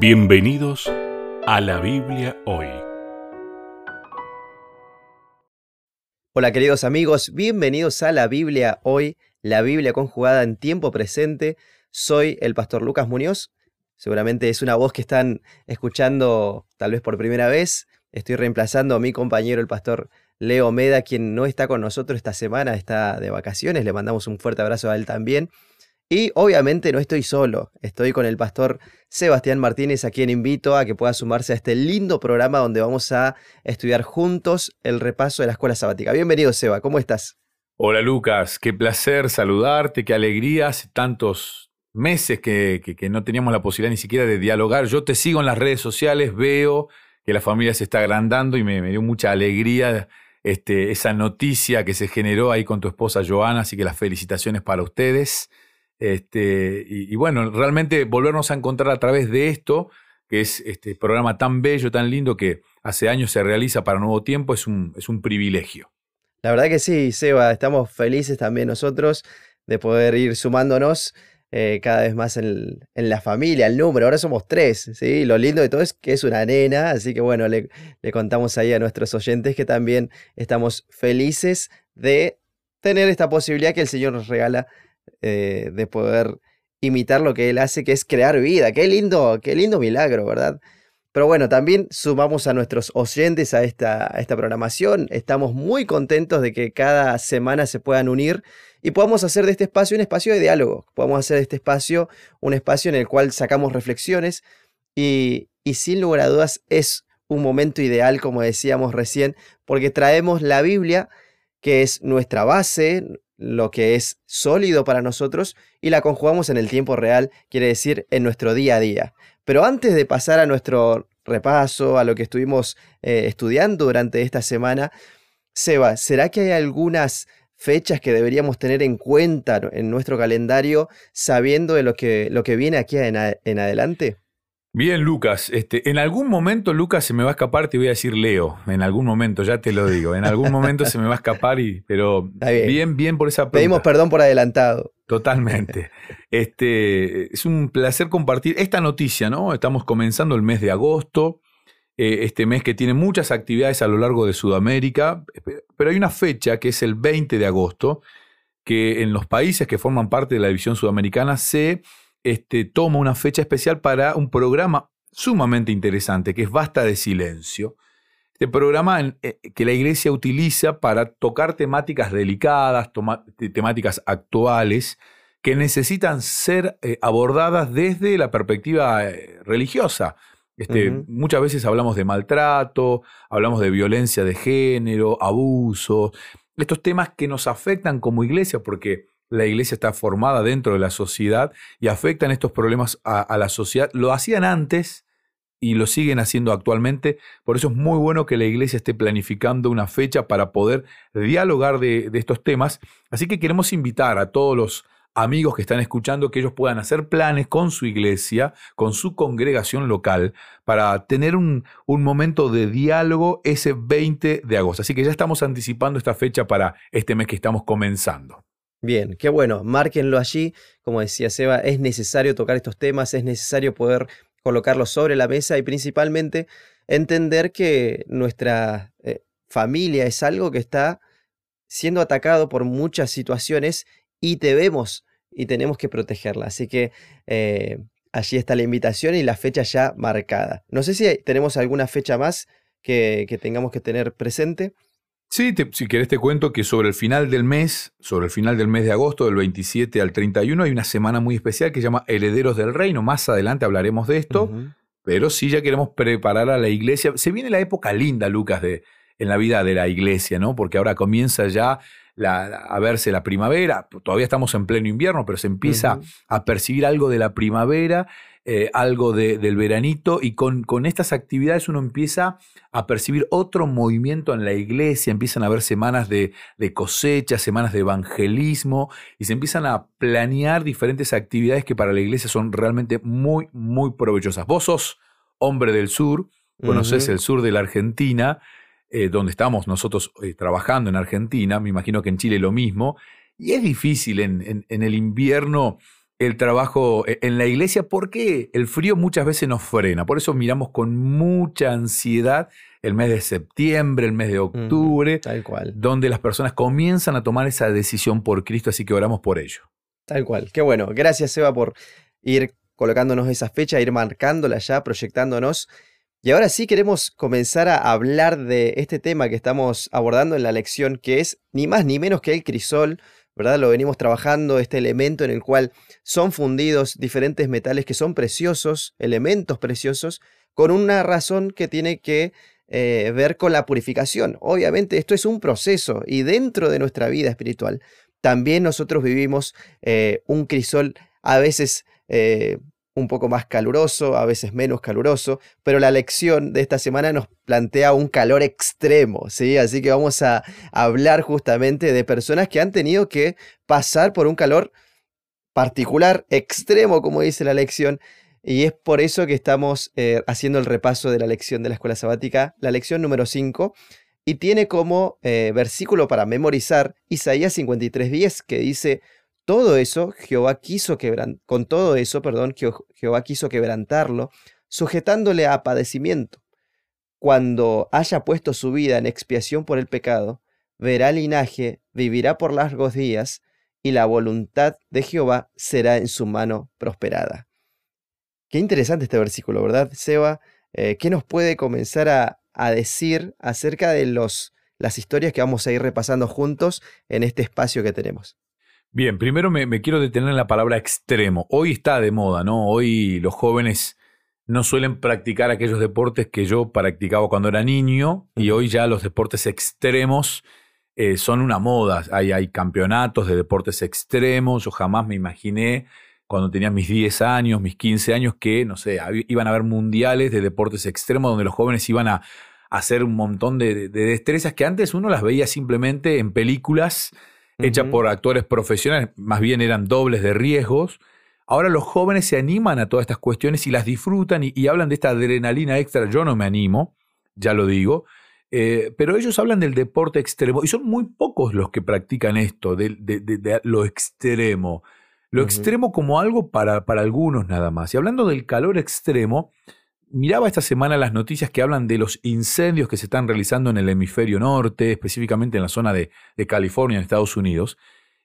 Bienvenidos a la Biblia hoy. Hola queridos amigos, bienvenidos a la Biblia hoy, la Biblia conjugada en tiempo presente. Soy el pastor Lucas Muñoz. Seguramente es una voz que están escuchando tal vez por primera vez. Estoy reemplazando a mi compañero el pastor Leo Meda, quien no está con nosotros esta semana, está de vacaciones. Le mandamos un fuerte abrazo a él también. Y obviamente no estoy solo, estoy con el pastor Sebastián Martínez, a quien invito a que pueda sumarse a este lindo programa donde vamos a estudiar juntos el repaso de la escuela sabática. Bienvenido, Seba, ¿cómo estás? Hola Lucas, qué placer saludarte, qué alegría, hace tantos meses que, que, no teníamos la posibilidad ni siquiera de dialogar. Yo te sigo en las redes sociales, veo que la familia se está agrandando y me, dio mucha alegría este, esa noticia que se generó ahí con tu esposa Joana, así que las felicitaciones para ustedes. Este, y, bueno, realmente volvernos a encontrar a través de esto, que es este programa tan bello, tan lindo que hace años se realiza para Nuevo Tiempo, es un, es un privilegio. La verdad que sí, Seba, estamos felices también nosotros de poder ir sumándonos eh, cada vez más en, la familia, el número. Ahora somos tres, ¿sí? Lo lindo de todo es que es una nena, así que bueno, le, le contamos ahí a nuestros oyentes que también estamos felices de tener esta posibilidad que el Señor nos regala eh, de poder imitar lo que él hace, que es crear vida. Qué lindo, qué lindo milagro, ¿verdad? Pero bueno, también sumamos a nuestros oyentes a esta, a esta programación. Estamos muy contentos de que cada semana se puedan unir y podamos hacer de este espacio un espacio de diálogo. Podamos hacer de este espacio un espacio en el cual sacamos reflexiones y, y sin lugar a dudas es un momento ideal, como decíamos recién, porque traemos la Biblia, que es nuestra base, lo que es sólido para nosotros y la conjugamos en el tiempo real, quiere decir en nuestro día a día. Pero antes de pasar a nuestro repaso, a lo que estuvimos eh, estudiando durante esta semana, Seba, ¿será que hay algunas fechas que deberíamos tener en cuenta en nuestro calendario sabiendo de lo que, lo que viene aquí en adelante? Bien, Lucas. Este, en algún momento, Lucas, se me va a escapar, te voy a decir Leo. En algún momento, ya te lo digo. En algún momento se me va a escapar, y, pero bien. bien, por esa pregunta. Pedimos perdón por adelantado. Totalmente. Este, es un placer compartir esta noticia, ¿no? Estamos comenzando el mes de agosto, eh, este mes que tiene muchas actividades a lo largo de Sudamérica, pero hay una fecha que es el 20 de agosto, que en los países que forman parte de la división sudamericana se este, toma una fecha especial para un programa sumamente interesante, que es Basta de Silencio. Este programa eh, que la iglesia utiliza para tocar temáticas delicadas, temáticas actuales, que necesitan ser eh, abordadas desde la perspectiva eh, religiosa. Este, Muchas veces hablamos de maltrato, hablamos de violencia de género, abuso, estos temas que nos afectan como iglesia porque la iglesia está formada dentro de la sociedad y afectan estos problemas a, la sociedad. Lo hacían antes y lo siguen haciendo actualmente. Por eso es muy bueno que la iglesia esté planificando una fecha para poder dialogar de, estos temas. Así que queremos invitar a todos los amigos que están escuchando que ellos puedan hacer planes con su iglesia, con su congregación local, para tener un, momento de diálogo ese 20 de agosto. Así que ya estamos anticipando esta fecha para este mes que estamos comenzando. Bien, qué bueno, márquenlo allí. Como decía Seba, es necesario tocar estos temas, es necesario poder colocarlos sobre la mesa y principalmente entender que nuestra eh, familia es algo que está siendo atacado por muchas situaciones y debemos y tenemos que protegerla. Así que eh, allí está la invitación y la fecha ya marcada. No sé si tenemos alguna fecha más que, que tengamos que tener presente. Sí, si querés te cuento que sobre el final del mes, sobre el final del mes de agosto, del 27 al 31, hay una semana muy especial que se llama Herederos del Reino. Más adelante hablaremos de esto, pero sí ya queremos preparar a la iglesia. Se viene la época linda, Lucas, de, en la vida de la iglesia, ¿no? Porque ahora comienza ya a verse la primavera. Todavía estamos en pleno invierno, pero se empieza a percibir algo de la primavera eh, algo del veranito y con, con, estas actividades uno empieza a percibir otro movimiento en la iglesia, empiezan a haber semanas de, de cosecha, semanas de evangelismo y se empiezan a planear diferentes actividades que para la iglesia son realmente muy, muy provechosas. Vos sos hombre del sur, conoces el sur de la Argentina, eh, donde estamos nosotros eh, trabajando en Argentina, me imagino que en Chile lo mismo, y es difícil en, en, en el invierno el trabajo e, en la iglesia porque el frío muchas veces nos frena. Por eso miramos con mucha ansiedad el mes de septiembre, el mes de octubre, tal cual. donde las personas comienzan a tomar esa decisión por Cristo, así que oramos por ello. Tal cual. Qué bueno. Gracias, Seba, por ir colocándonos esa fecha, ir marcándola ya, proyectándonos. Y ahora sí queremos comenzar a hablar de este tema que estamos abordando en la lección, que es ni más ni menos que el crisol, ¿verdad? Lo venimos trabajando, este elemento en el cual son fundidos diferentes metales que son preciosos, elementos preciosos, con una razón que tiene que eh, ver con la purificación. Obviamente esto es un proceso y dentro de nuestra vida espiritual también nosotros vivimos eh, un crisol a veces eh, un poco más caluroso, a veces menos caluroso, pero la lección de esta semana nos plantea un calor extremo, ¿sí? Así que vamos a hablar justamente de personas que han tenido que pasar por un calor particular, extremo, como dice la lección, y es por eso que estamos eh, haciendo el repaso de la lección de la escuela sabática, la lección número 5, y tiene como eh, versículo para memorizar Isaías 53.10, que dice, todo eso Jehová quiso con todo eso, perdón, Jehová quiso quebrantarlo, sujetándole a padecimiento. Cuando haya puesto su vida en expiación por el pecado, verá linaje, vivirá por largos días, y la voluntad de Jehová será en su mano prosperada. Qué interesante este versículo, ¿verdad, Seba? Eh, ¿Qué nos puede comenzar a, a decir acerca de los, las historias que vamos a ir repasando juntos en este espacio que tenemos? Bien, primero me, quiero detener en la palabra extremo. Hoy está de moda, ¿no? Hoy los jóvenes no suelen practicar aquellos deportes que yo practicaba cuando era niño y hoy ya los deportes extremos eh, son una moda. Hay, hay campeonatos de deportes extremos. Yo jamás me imaginé cuando tenía mis 10 años, mis 15 años, que, no sé, iban a haber mundiales de deportes extremos donde los jóvenes iban a, hacer un montón de, de destrezas que antes uno las veía simplemente en películas hecha por actores profesionales, más bien eran dobles de riesgos. Ahora los jóvenes se animan a todas estas cuestiones y las disfrutan y, hablan de esta adrenalina extra. Yo no me animo, ya lo digo, eh, pero ellos hablan del deporte extremo y son muy pocos los que practican esto, de, lo extremo. Lo extremo como algo para, para algunos nada más. Y hablando del calor extremo, miraba esta semana las noticias que hablan de los incendios que se están realizando en el hemisferio norte, específicamente en la zona de, California, en Estados Unidos,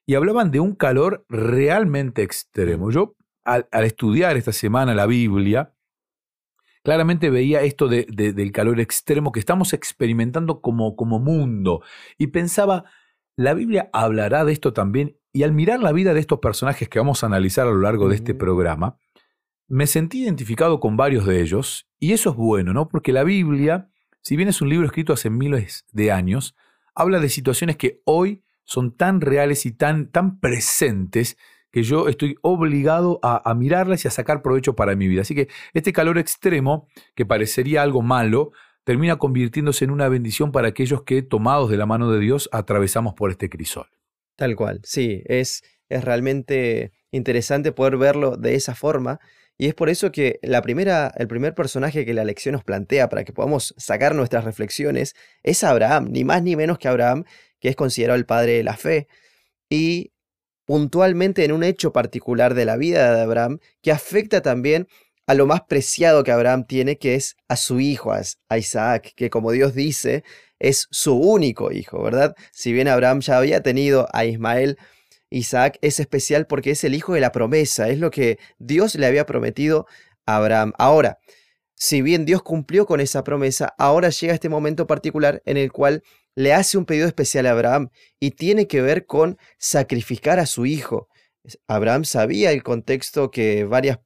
y hablaban de un calor realmente extremo. Yo, al, estudiar esta semana la Biblia, claramente veía esto del calor extremo que estamos experimentando como, como mundo, y pensaba, la Biblia hablará de esto también, y al mirar la vida de estos personajes que vamos a analizar a lo largo de este programa, me sentí identificado con varios de ellos, y eso es bueno, ¿no? Porque la Biblia, si bien es un libro escrito hace miles de años, habla de situaciones que hoy son tan reales y tan, tan presentes que yo estoy obligado a, mirarlas y a sacar provecho para mi vida. Así que este calor extremo, que parecería algo malo, termina convirtiéndose en una bendición para aquellos que, tomados de la mano de Dios, atravesamos por este crisol. Tal cual, sí, es, es realmente interesante poder verlo de esa forma y es por eso que la primera, el primer personaje que la lección nos plantea para que podamos sacar nuestras reflexiones es Abraham, ni más ni menos que Abraham, que es considerado el padre de la fe. Y puntualmente en un hecho particular de la vida de Abraham que afecta también a lo más preciado que Abraham tiene, que es a su hijo, a Isaac, que como Dios dice, es su único hijo, ¿verdad? Si bien Abraham ya había tenido a Ismael, Isaac es especial porque es el hijo de la promesa, es lo que Dios le había prometido a Abraham. Ahora, si bien Dios cumplió con esa promesa, ahora llega este momento particular en el cual le hace un pedido especial a Abraham y tiene que ver con sacrificar a su hijo. Abraham sabía el contexto que varias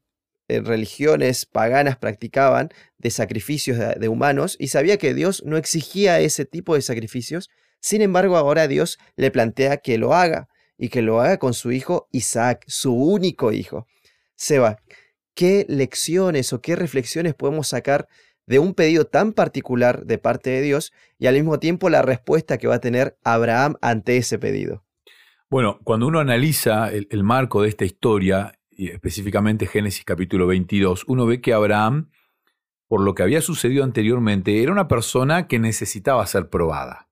eh, religiones paganas practicaban de sacrificios de, humanos y sabía que Dios no exigía ese tipo de sacrificios. Sin embargo, ahora Dios le plantea que lo haga y que lo haga con su hijo Isaac, su único hijo. Seba, ¿qué lecciones o qué reflexiones podemos sacar de un pedido tan particular de parte de Dios y al mismo tiempo la respuesta que va a tener Abraham ante ese pedido? Bueno, cuando uno analiza el, marco de esta historia, y específicamente Génesis capítulo 22, uno ve que Abraham, por lo que había sucedido anteriormente, era una persona que necesitaba ser probada.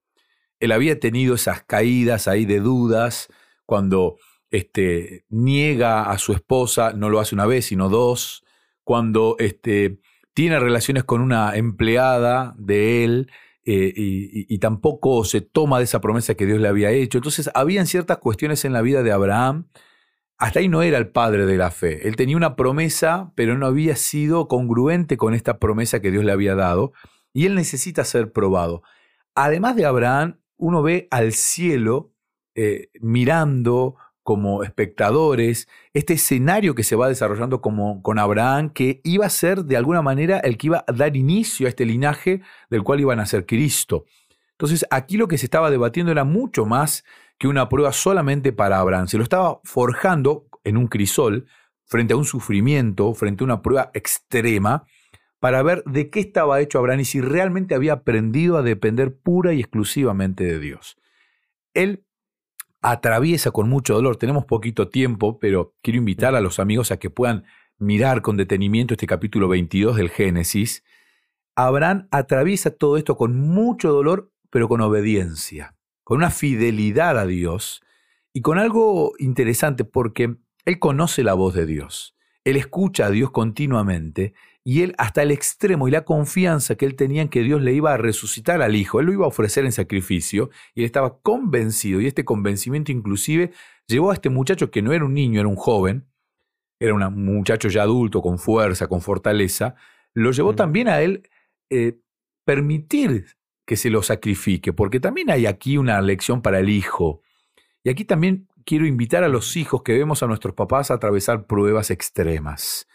Él había tenido esas caídas ahí de dudas, cuando este, niega a su esposa, no lo hace una vez, sino dos, cuando este, tiene relaciones con una empleada de él eh, y, y, tampoco se toma de esa promesa que Dios le había hecho. Entonces, habían ciertas cuestiones en la vida de Abraham. Hasta ahí no era el padre de la fe. Él tenía una promesa, pero no había sido congruente con esta promesa que Dios le había dado. Y él necesita ser probado. Además de Abraham, uno ve al cielo eh, mirando como espectadores este escenario que se va desarrollando como, con Abraham, que iba a ser de alguna manera el que iba a dar inicio a este linaje del cual iban a ser Cristo. Entonces aquí lo que se estaba debatiendo era mucho más que una prueba solamente para Abraham. Se lo estaba forjando en un crisol frente a un sufrimiento, frente a una prueba extrema, para ver de qué estaba hecho Abraham y si realmente había aprendido a depender pura y exclusivamente de Dios. Él atraviesa con mucho dolor. Tenemos poquito tiempo, pero quiero invitar a los amigos a que puedan mirar con detenimiento este capítulo 22 del Génesis. Abraham atraviesa todo esto con mucho dolor, pero con obediencia, con una fidelidad a Dios y con algo interesante porque él conoce la voz de Dios. Él escucha a Dios continuamente y él hasta el extremo y la confianza que él tenía en que Dios le iba a resucitar al hijo, él lo iba a ofrecer en sacrificio y él estaba convencido y este convencimiento inclusive llevó a este muchacho que no era un niño, era un joven, era un muchacho ya adulto con fuerza, con fortaleza, lo llevó también a él eh, permitir que se lo sacrifique, porque también hay aquí una lección para el hijo. Y aquí también quiero invitar a los hijos que vemos a nuestros papás a atravesar pruebas extremas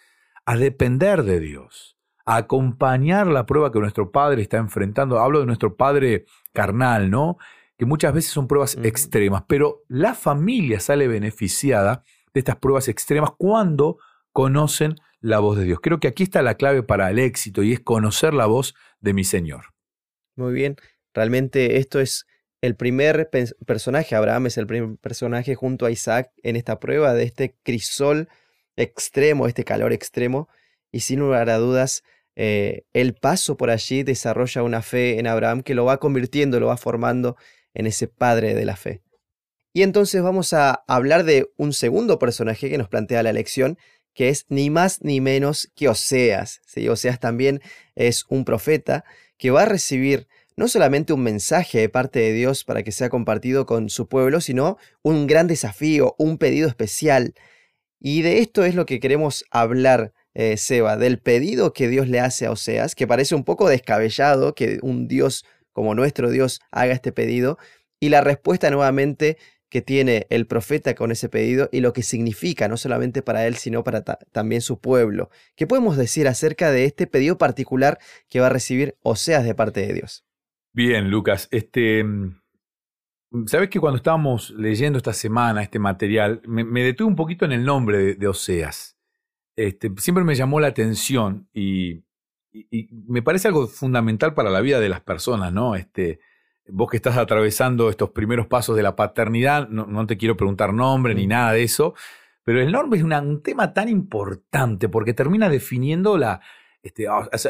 a depender de Dios, a acompañar la prueba que nuestro Padre está enfrentando. Hablo de nuestro Padre carnal, ¿no? Que muchas veces son pruebas extremas, pero la familia sale beneficiada de estas pruebas extremas cuando conocen la voz de Dios. Creo que aquí está la clave para el éxito y es conocer la voz de mi Señor. Muy bien, realmente esto es el primer personaje, Abraham es el primer personaje junto a Isaac en esta prueba de este crisol extremo, este calor extremo, y sin lugar a dudas, eh, el paso por allí desarrolla una fe en Abraham que lo va convirtiendo, lo va formando en ese padre de la fe. Y entonces vamos a hablar de un segundo personaje que nos plantea la lección, que es ni más ni menos que Oseas. ¿sí? Oseas también es un profeta que va a recibir no solamente un mensaje de parte de Dios para que sea compartido con su pueblo, sino un gran desafío, un pedido especial y de esto es lo que queremos hablar, eh, Seba, del pedido que Dios le hace a Oseas, que parece un poco descabellado que un Dios como nuestro Dios haga este pedido, y la respuesta nuevamente que tiene el profeta con ese pedido y lo que significa, no solamente para él, sino para también su pueblo. ¿Qué podemos decir acerca de este pedido particular que va a recibir Oseas de parte de Dios? Bien, Lucas, este, mm, Sabes que cuando estábamos leyendo esta semana este material, me, detuve un poquito en el nombre de, Oseas. Este, siempre me llamó la atención y, me parece algo fundamental para la vida de las personas, ¿no? Este, vos que estás atravesando estos primeros pasos de la paternidad, no, te quiero preguntar nombre ni mm. nada de eso, pero el nombre es un tema tan importante porque termina definiendo la... Este,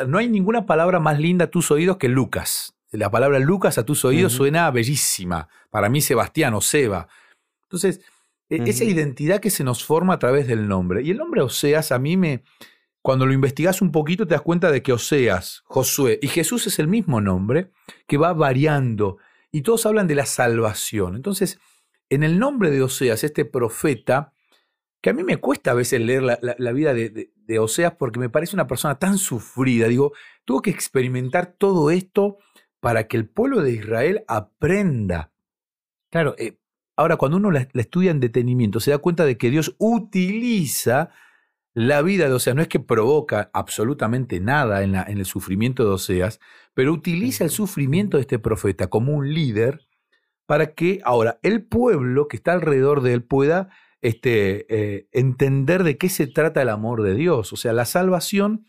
no hay ninguna palabra más linda a tus oídos que Lucas la palabra Lucas a tus oídos suena bellísima. Para mí, Sebastián o Seba. Entonces, e, esa identidad que se nos forma a través del nombre. Y el nombre Oseas, a mí me. Cuando lo investigas un poquito, te das cuenta de que Oseas, Josué y Jesús es el mismo nombre que va variando. Y todos hablan de la salvación. Entonces, en el nombre de Oseas, este profeta, que a mí me cuesta a veces leer la, vida de, de Oseas porque me parece una persona tan sufrida. Digo, tuvo que experimentar todo esto para que el pueblo de Israel aprenda. Claro, eh, ahora cuando uno la, estudia en detenimiento, se da cuenta de que Dios utiliza la vida de Oseas, no es que provoca absolutamente nada en, en el sufrimiento de Oseas, pero utiliza el sufrimiento de este profeta como un líder para que ahora el pueblo que está alrededor de él pueda este, eh, entender de qué se trata el amor de Dios. O sea, la salvación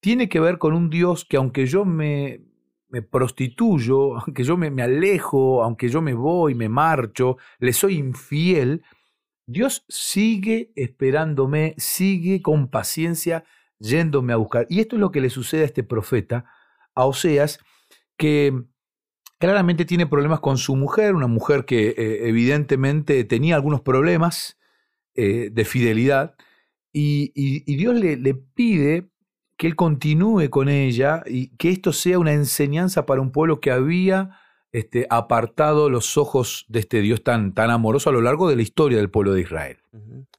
tiene que ver con un Dios que aunque yo me, me prostituyo, aunque yo me, me, alejo, aunque yo me voy, me marcho, le soy infiel, Dios sigue esperándome, sigue con paciencia yéndome a buscar. Y esto es lo que le sucede a este profeta, a Oseas, que claramente tiene problemas con su mujer, una mujer que eh, evidentemente tenía algunos problemas eh, de fidelidad y, Dios le, le, pide que él continúe con ella y que esto sea una enseñanza para un pueblo que había este, apartado los ojos de este Dios tan, tan amoroso a lo largo de la historia del pueblo de Israel.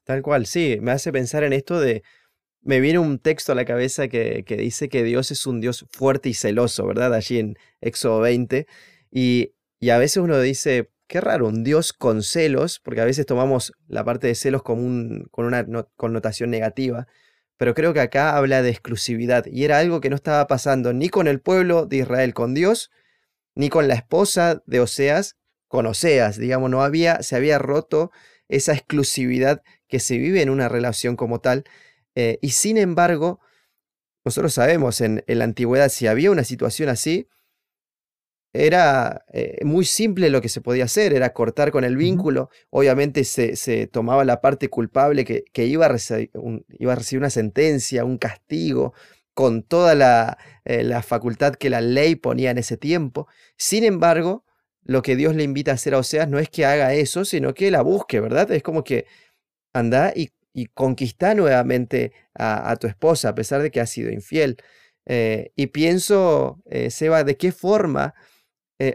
Tal cual, sí, me hace pensar en esto de, me viene un texto a la cabeza que, que, dice que Dios es un Dios fuerte y celoso, ¿verdad? Allí en Éxodo 20. Y, y, a veces uno dice, qué raro, un Dios con celos, porque a veces tomamos la parte de celos como un, con una connotación negativa, pero creo que acá habla de exclusividad y era algo que no estaba pasando ni con el pueblo de Israel con Dios, ni con la esposa de Oseas con Oseas, digamos, no había, se había roto esa exclusividad que se vive en una relación como tal. Eh, y sin embargo, nosotros sabemos en, la antigüedad, si había una situación así, era eh, muy simple lo que se podía hacer, era cortar con el vínculo. Obviamente se, tomaba la parte culpable que, iba, a recibir, iba, a recibir, una sentencia, un castigo, con toda eh, la, facultad que la ley ponía en ese tiempo. Sin embargo, lo que Dios le invita a hacer a Oseas no es que haga eso, sino que la busque, ¿verdad? Es como que anda y, y conquista nuevamente a, tu esposa, a pesar de que ha sido infiel. Eh, y pienso, eh, Seba, de qué forma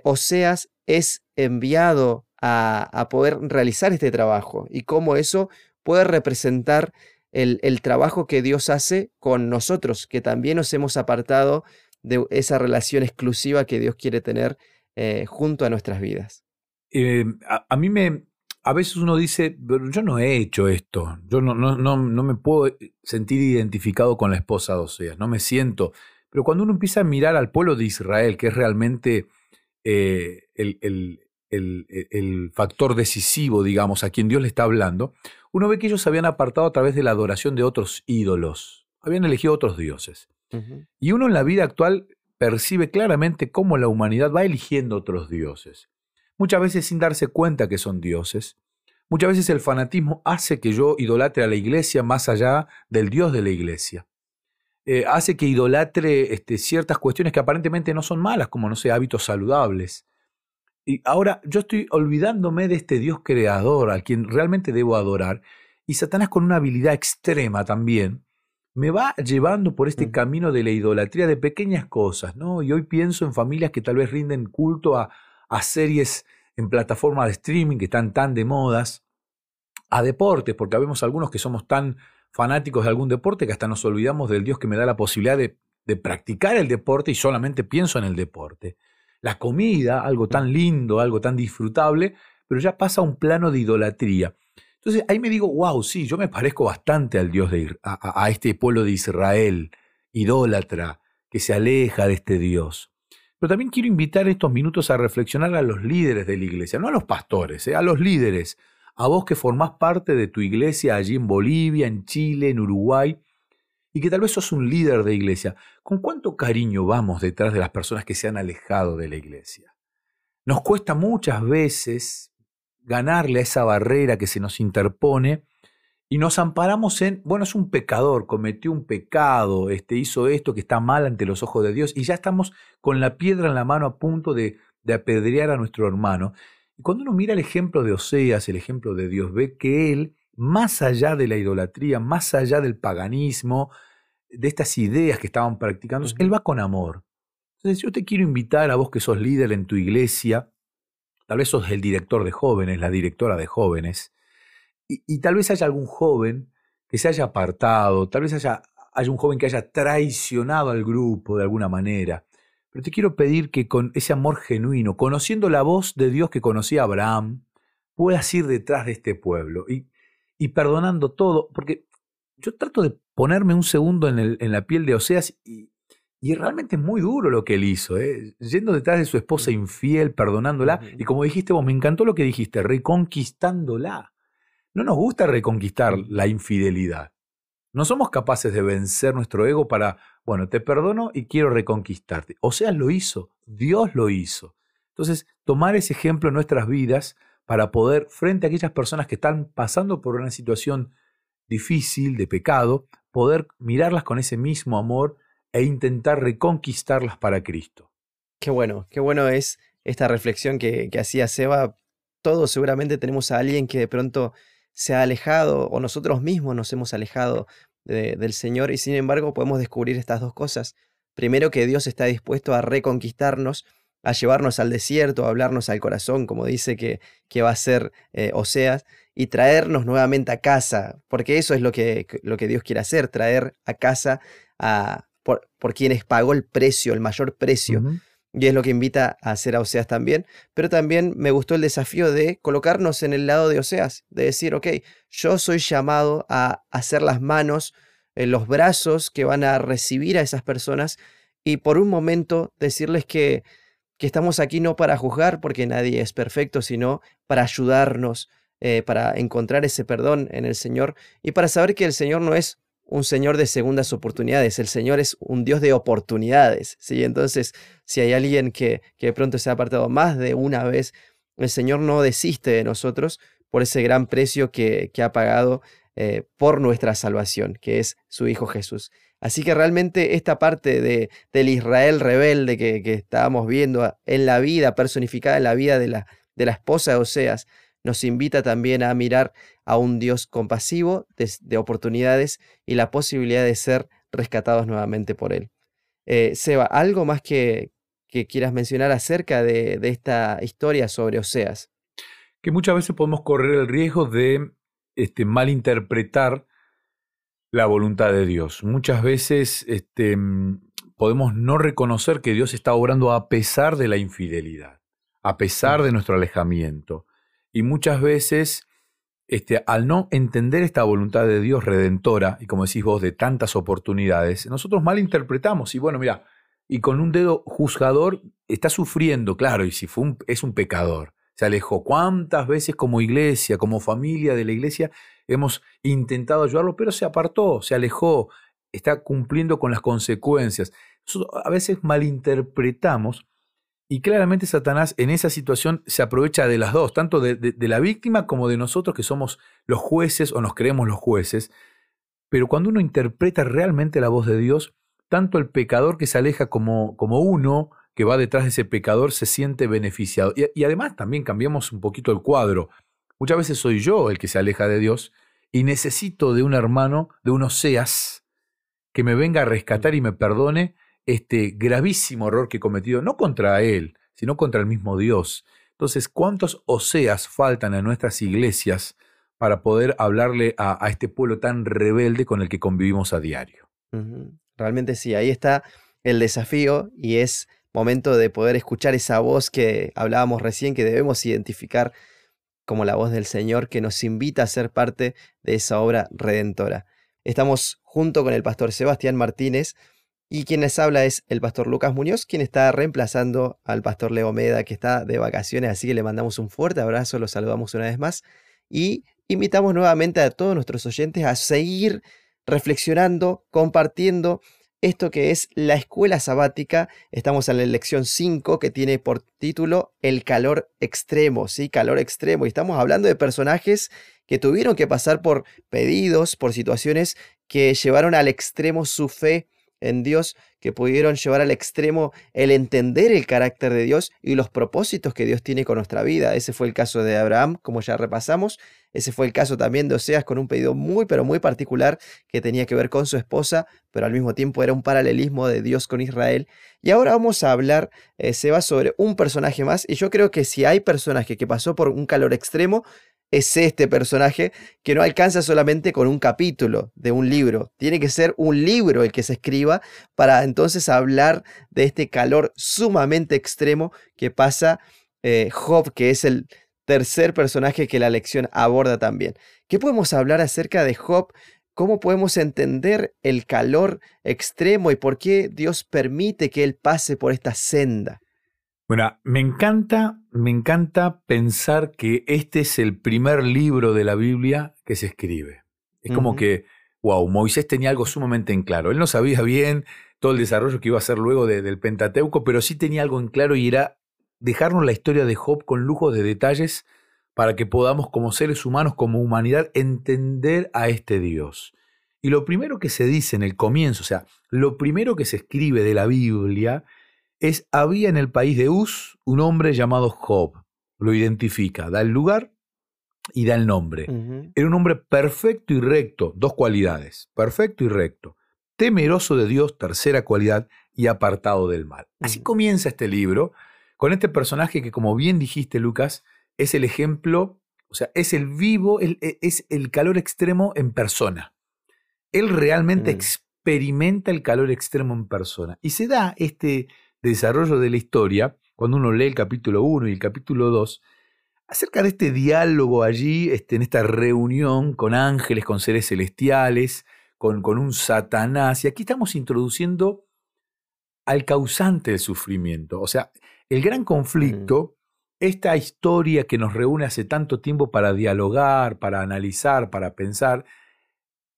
Oseas es enviado a, poder realizar este trabajo y cómo eso puede representar el, trabajo que Dios hace con nosotros, que también nos hemos apartado de esa relación exclusiva que Dios quiere tener eh, junto a nuestras vidas. Eh, a, mí me, a veces uno dice, yo no he hecho esto, yo no, no, no, no me puedo sentir identificado con la esposa de Oseas, no me siento. Pero cuando uno empieza a mirar al pueblo de Israel, que es realmente eh, el, el, factor decisivo, digamos, a quien Dios le está hablando, uno ve que ellos se habían apartado a través de la adoración de otros ídolos, habían elegido otros dioses. Y uno en la vida actual percibe claramente cómo la humanidad va eligiendo otros dioses, muchas veces sin darse cuenta que son dioses. Muchas veces el fanatismo hace que yo idolatre a la iglesia más allá del Dios de la iglesia. Eh, hace que idolatre este, ciertas cuestiones que aparentemente no son malas, como no sé, hábitos saludables. Y ahora yo estoy olvidándome de este Dios creador al quien realmente debo adorar. Y Satanás con una habilidad extrema también me va llevando por este mm. camino de la idolatría de pequeñas cosas, ¿no? Y hoy pienso en familias que tal vez rinden culto a, a series en plataformas de streaming que están tan de modas, a deportes, porque vemos algunos que somos tan fanáticos de algún deporte que hasta nos olvidamos del Dios que me da la posibilidad de, practicar el deporte y solamente pienso en el deporte la comida, algo tan lindo, algo tan disfrutable, pero ya pasa a un plano de idolatría. Entonces ahí me digo, wow, sí, yo me parezco bastante al Dios de a, a este pueblo de Israel, idólatra, que se aleja de este Dios. Pero también quiero invitar estos minutos a reflexionar a los líderes de la iglesia, no a los pastores, eh, a los líderes, a vos que formás parte de tu iglesia allí en Bolivia, en Chile, en Uruguay, y que tal vez sos un líder de iglesia, ¿con cuánto cariño vamos detrás de las personas que se han alejado de la iglesia? Nos cuesta muchas veces ganarle a esa barrera que se nos interpone y nos amparamos en, bueno, es un pecador, cometió un pecado, este, hizo esto que está mal ante los ojos de Dios y ya estamos con la piedra en la mano a punto de, de apedrear a nuestro hermano. Y cuando uno mira el ejemplo de Oseas, el ejemplo de Dios, ve que él, más allá de la idolatría, más allá del paganismo, de estas ideas que estaban practicando, él va con amor. Entonces yo te quiero invitar a vos que sos líder en tu iglesia, tal vez sos el director de jóvenes, la directora de jóvenes, y, tal vez haya algún joven que se haya apartado, tal vez haya, haya un joven que haya traicionado al grupo de alguna manera. Pero te quiero pedir que con ese amor genuino, conociendo la voz de Dios que conocía a Abraham, puedas ir detrás de este pueblo y, y perdonando todo, porque yo trato de ponerme un segundo en, el, en la piel de Oseas y, y, realmente es muy duro lo que él hizo, ¿eh? yendo detrás de su esposa infiel, perdonándola. Y como dijiste vos, me encantó lo que dijiste, reconquistándola. No nos gusta reconquistar la infidelidad. No somos capaces de vencer nuestro ego para, bueno, te perdono y quiero reconquistarte. Oseas lo hizo, Dios lo hizo. Entonces, tomar ese ejemplo en nuestras vidas para poder, frente a aquellas personas que están pasando por una situación difícil, de pecado, poder mirarlas con ese mismo amor e intentar reconquistarlas para Cristo. Qué bueno, qué bueno es esta reflexión que, hacía Seba. Todos seguramente tenemos a alguien que de pronto se ha alejado o nosotros mismos nos hemos alejado del Señor y sin embargo podemos descubrir estas dos cosas. Primero que Dios está dispuesto a reconquistarnos, a llevarnos al desierto, a hablarnos al corazón, como dice que, que va a ser eh, Oseas, y traernos nuevamente a casa, porque eso es lo que, lo que Dios quiere hacer, traer a casa a, por, por quienes pagó el precio, el mayor precio. Y es lo que invita a hacer a Oseas también. Pero también me gustó el desafío de colocarnos en el lado de Oseas, de decir, ok, yo soy llamado a hacer las manos, en los brazos que van a recibir a esas personas y por un momento decirles que, que estamos aquí no para juzgar, porque nadie es perfecto, sino para ayudarnos, eh, para encontrar ese perdón en el Señor y para saber que el Señor no es un Señor de segundas oportunidades, el Señor es un Dios de oportunidades, ¿sí? Entonces, si hay alguien que, que de pronto se ha apartado más de una vez, el Señor no desiste de nosotros por ese gran precio que, que ha pagado eh, por nuestra salvación, que es su Hijo Jesús. Así que realmente esta parte de, del Israel rebelde que, que, estábamos viendo en la vida, personificada en la vida de la, de la esposa de Oseas, nos invita también a mirar a un Dios compasivo, de, oportunidades y la posibilidad de ser rescatados nuevamente por Él. Eh, Seba, ¿algo más que, que quieras mencionar acerca de, de, esta historia sobre Oseas? Que muchas veces podemos correr el riesgo de este, malinterpretar la voluntad de Dios. Muchas veces este, podemos no reconocer que Dios está obrando a pesar de la infidelidad, a pesar de nuestro alejamiento. Y muchas veces, este, al no entender esta voluntad de Dios redentora, y como decís vos, de tantas oportunidades, nosotros mal interpretamos. Y bueno, mira, y con un dedo juzgador está sufriendo, claro, y si fue es un pecador, se alejó. ¿Cuántas veces como iglesia, como familia de la iglesia, hemos intentado ayudarlo, pero se apartó, se alejó, está cumpliendo con las consecuencias? a veces malinterpretamos y claramente Satanás en esa situación se aprovecha de las dos, tanto de, la víctima como de nosotros que somos los jueces o nos creemos los jueces. Pero cuando uno interpreta realmente la voz de Dios, tanto el pecador que se aleja como, como uno que va detrás de ese pecador se siente beneficiado. Y, además también cambiamos un poquito el cuadro. Muchas veces soy yo el que se aleja de Dios y necesito de un hermano, de un Oseas, que me venga a rescatar y me perdone este gravísimo error que he cometido, no contra él, sino contra el mismo Dios. Entonces, ¿cuántos oseas faltan en nuestras iglesias para poder hablarle a, este pueblo tan rebelde con el que convivimos a diario? Realmente sí, ahí está el desafío y es momento de poder escuchar esa voz que hablábamos recién, que debemos identificar como la voz del Señor que nos invita a ser parte de esa obra redentora. Estamos junto con el pastor Sebastián Martínez y quien les habla es el pastor Lucas Muñoz, quien está reemplazando al pastor Leo Meda, que está de vacaciones, así que le mandamos un fuerte abrazo, lo saludamos una vez más y invitamos nuevamente a todos nuestros oyentes a seguir reflexionando, compartiendo esto que es la escuela sabática. Estamos en la lección 5 que tiene por título El calor extremo, ¿sí? Calor extremo. Y estamos hablando de personajes que tuvieron que pasar por pedidos, por situaciones que llevaron al extremo su fe en Dios que pudieron llevar al extremo el entender el carácter de Dios y los propósitos que Dios tiene con nuestra vida. Ese fue el caso de Abraham, como ya repasamos. Ese fue el caso también de Oseas con un pedido muy, pero muy particular que tenía que ver con su esposa, pero al mismo tiempo era un paralelismo de Dios con Israel. Y ahora vamos a hablar, eh, se va sobre un personaje más, y yo creo que si hay personaje que pasó por un calor extremo, es este personaje que no alcanza solamente con un capítulo de un libro. Tiene que ser un libro el que se escriba para entonces hablar de este calor sumamente extremo que pasa eh, Job, que es el tercer personaje que la lección aborda también. ¿Qué podemos hablar acerca de Job? ¿Cómo podemos entender el calor extremo y por qué Dios permite que él pase por esta senda? Bueno, me encanta, me encanta pensar que este es el primer libro de la Biblia que se escribe. Es como que, wow, Moisés tenía algo sumamente en claro. Él no sabía bien todo el desarrollo que iba a hacer luego del Pentateuco, pero sí tenía algo en claro y era dejarnos la historia de Job con lujo de detalles para que podamos como seres humanos, como humanidad, entender a este Dios. Y lo primero que se dice en el comienzo, o sea, lo primero que se escribe de la Biblia es había en el país de Uz un hombre llamado Job. Lo identifica, da el lugar y da el nombre. Era un hombre perfecto y recto, dos cualidades, perfecto y recto, temeroso de Dios, tercera cualidad, y apartado del mal. Así comienza este libro, con este personaje que, como bien dijiste, Lucas, es el ejemplo, o sea, es el vivo, el- e- es el calor extremo en persona. Él realmente Mm. experimenta el calor extremo en persona. Y se da este desarrollo de la historia, cuando uno lee el capítulo 1 y el capítulo 2, acerca de este diálogo allí, este, en esta reunión con ángeles, con seres celestiales, con, con un Satanás. Y aquí estamos introduciendo al causante del sufrimiento. O sea, el gran conflicto, esta historia que nos reúne hace tanto tiempo para dialogar, para analizar, para pensar,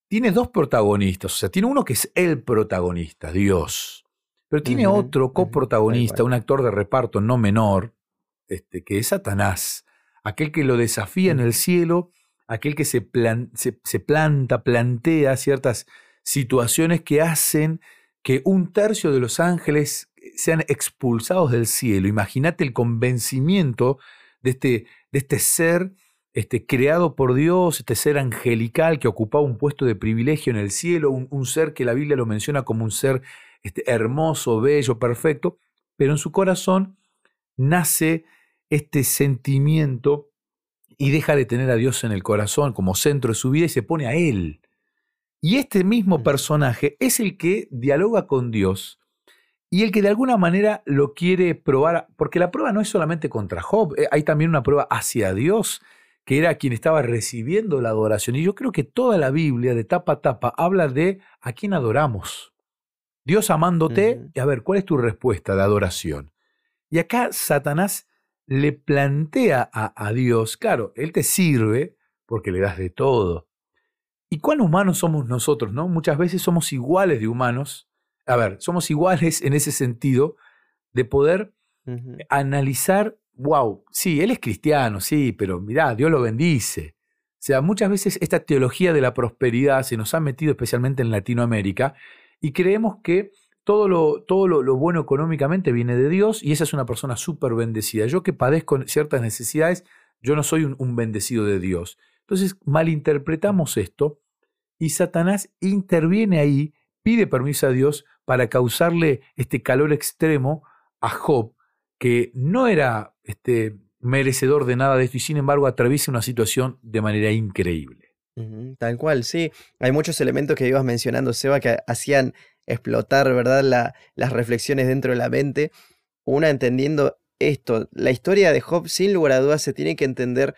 tiene dos protagonistas. O sea, tiene uno que es el protagonista, Dios. Pero tiene otro coprotagonista, un actor de reparto no menor, este, que es Satanás, aquel que lo desafía en el cielo, aquel que se, plan- se- se planta, plantea ciertas situaciones que hacen que un tercio de los ángeles sean expulsados del cielo. Imagínate el convencimiento de este, de este ser este, creado por Dios, este ser angelical que ocupaba un puesto de privilegio en el cielo, un, un ser que la Biblia lo menciona como un ser este, hermoso, bello, perfecto, pero en su corazón nace este sentimiento y deja de tener a Dios en el corazón como centro de su vida y se pone a Él. Y este mismo Mm. personaje es el que dialoga con Dios y el que de alguna manera lo quiere probar, porque la prueba no es solamente contra Job, eh, hay también una prueba hacia Dios, que era quien estaba recibiendo la adoración. Y yo creo que toda la Biblia, de tapa a tapa, habla de a quién adoramos. Dios amándote, Ujú. y a ver, ¿cuál es tu respuesta de adoración? Y acá Satanás le plantea a, a Dios, claro, Él te sirve porque le das de todo. ¿Y cuán humanos somos nosotros, no? Muchas veces somos iguales de humanos. A ver, somos iguales en ese sentido de poder analizar, wow, sí, él es cristiano, sí, pero mirá, Dios lo bendice. O sea, muchas veces esta teología de la prosperidad se nos ha metido especialmente en Latinoamérica y creemos que todo lo, todo lo, bueno económicamente viene de Dios y esa es una persona súper bendecida. Yo que padezco ciertas necesidades, yo no soy un, un bendecido de Dios. Entonces malinterpretamos esto y Satanás interviene ahí, pide permiso a Dios para causarle este calor extremo a Job, que no era este, merecedor de nada de esto y sin embargo atraviesa una situación de manera increíble. Tal cual, sí. Hay muchos elementos que ibas mencionando, Seba, que hacían explotar, ¿verdad?, la- las reflexiones dentro de la mente. Una entendiendo esto. La historia de Job, sin lugar a dudas, se tiene que entender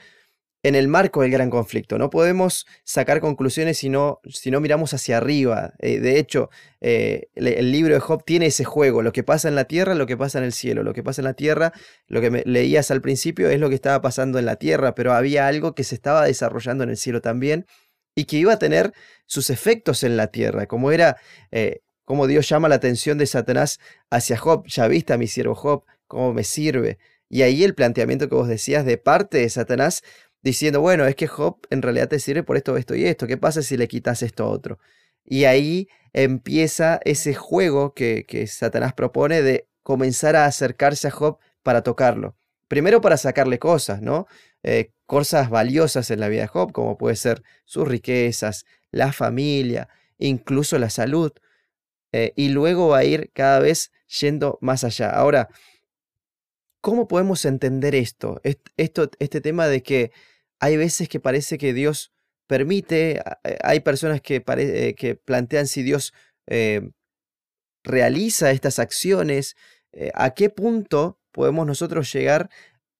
en el marco del gran conflicto. No podemos sacar conclusiones si no, si no miramos hacia arriba. Eh, de hecho, eh, el, libro de Job tiene ese juego. Lo que pasa en la tierra, lo que pasa en el cielo. Lo que pasa en la tierra, lo que leías al principio es lo que estaba pasando en la tierra, pero había algo que se estaba desarrollando en el cielo también y que iba a tener sus efectos en la tierra, como era, eh, como Dios llama la atención de Satanás hacia Job, ya viste a mi siervo Job, cómo me sirve. Y ahí el planteamiento que vos decías de parte de Satanás, diciendo, bueno, es que Job en realidad te sirve por esto, esto y esto, ¿qué pasa si le quitas esto otro? Y ahí empieza ese juego que, que Satanás propone de comenzar a acercarse a Job para tocarlo. Primero para sacarle cosas, ¿no? Eh, cosas valiosas en la vida de Job, como puede ser sus riquezas, la familia, incluso la salud. eh, y luego va a ir cada vez yendo más allá. Ahora, ¿cómo podemos entender esto? Est- Esto, este tema de que hay veces que parece que Dios permite, eh, hay personas eh, que plantean si Dios eh, realiza estas acciones, ¿a qué punto podemos nosotros llegar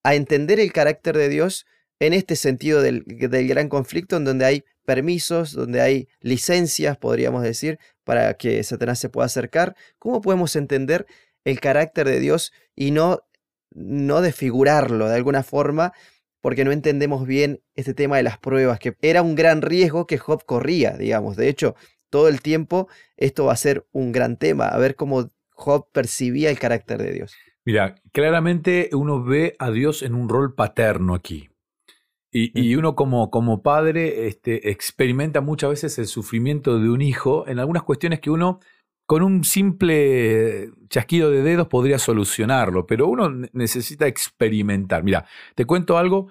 a entender el carácter de Dios en este sentido del, del gran conflicto, en donde hay permisos, donde hay licencias, podríamos decir, para que Satanás se pueda acercar? ¿Cómo podemos entender el carácter de Dios y no, no desfigurarlo de alguna forma? Porque no entendemos bien este tema de las pruebas, que era un gran riesgo que Job corría, digamos. De hecho, todo el tiempo esto va a ser un gran tema, a ver cómo Job percibía el carácter de Dios. Mira, claramente uno ve a Dios en un rol paterno aquí. Y, y uno como, como padre este, experimenta muchas veces el sufrimiento de un hijo en algunas cuestiones que uno con un simple chasquido de dedos podría solucionarlo, pero uno ne- necesita experimentar. Mira, te cuento algo.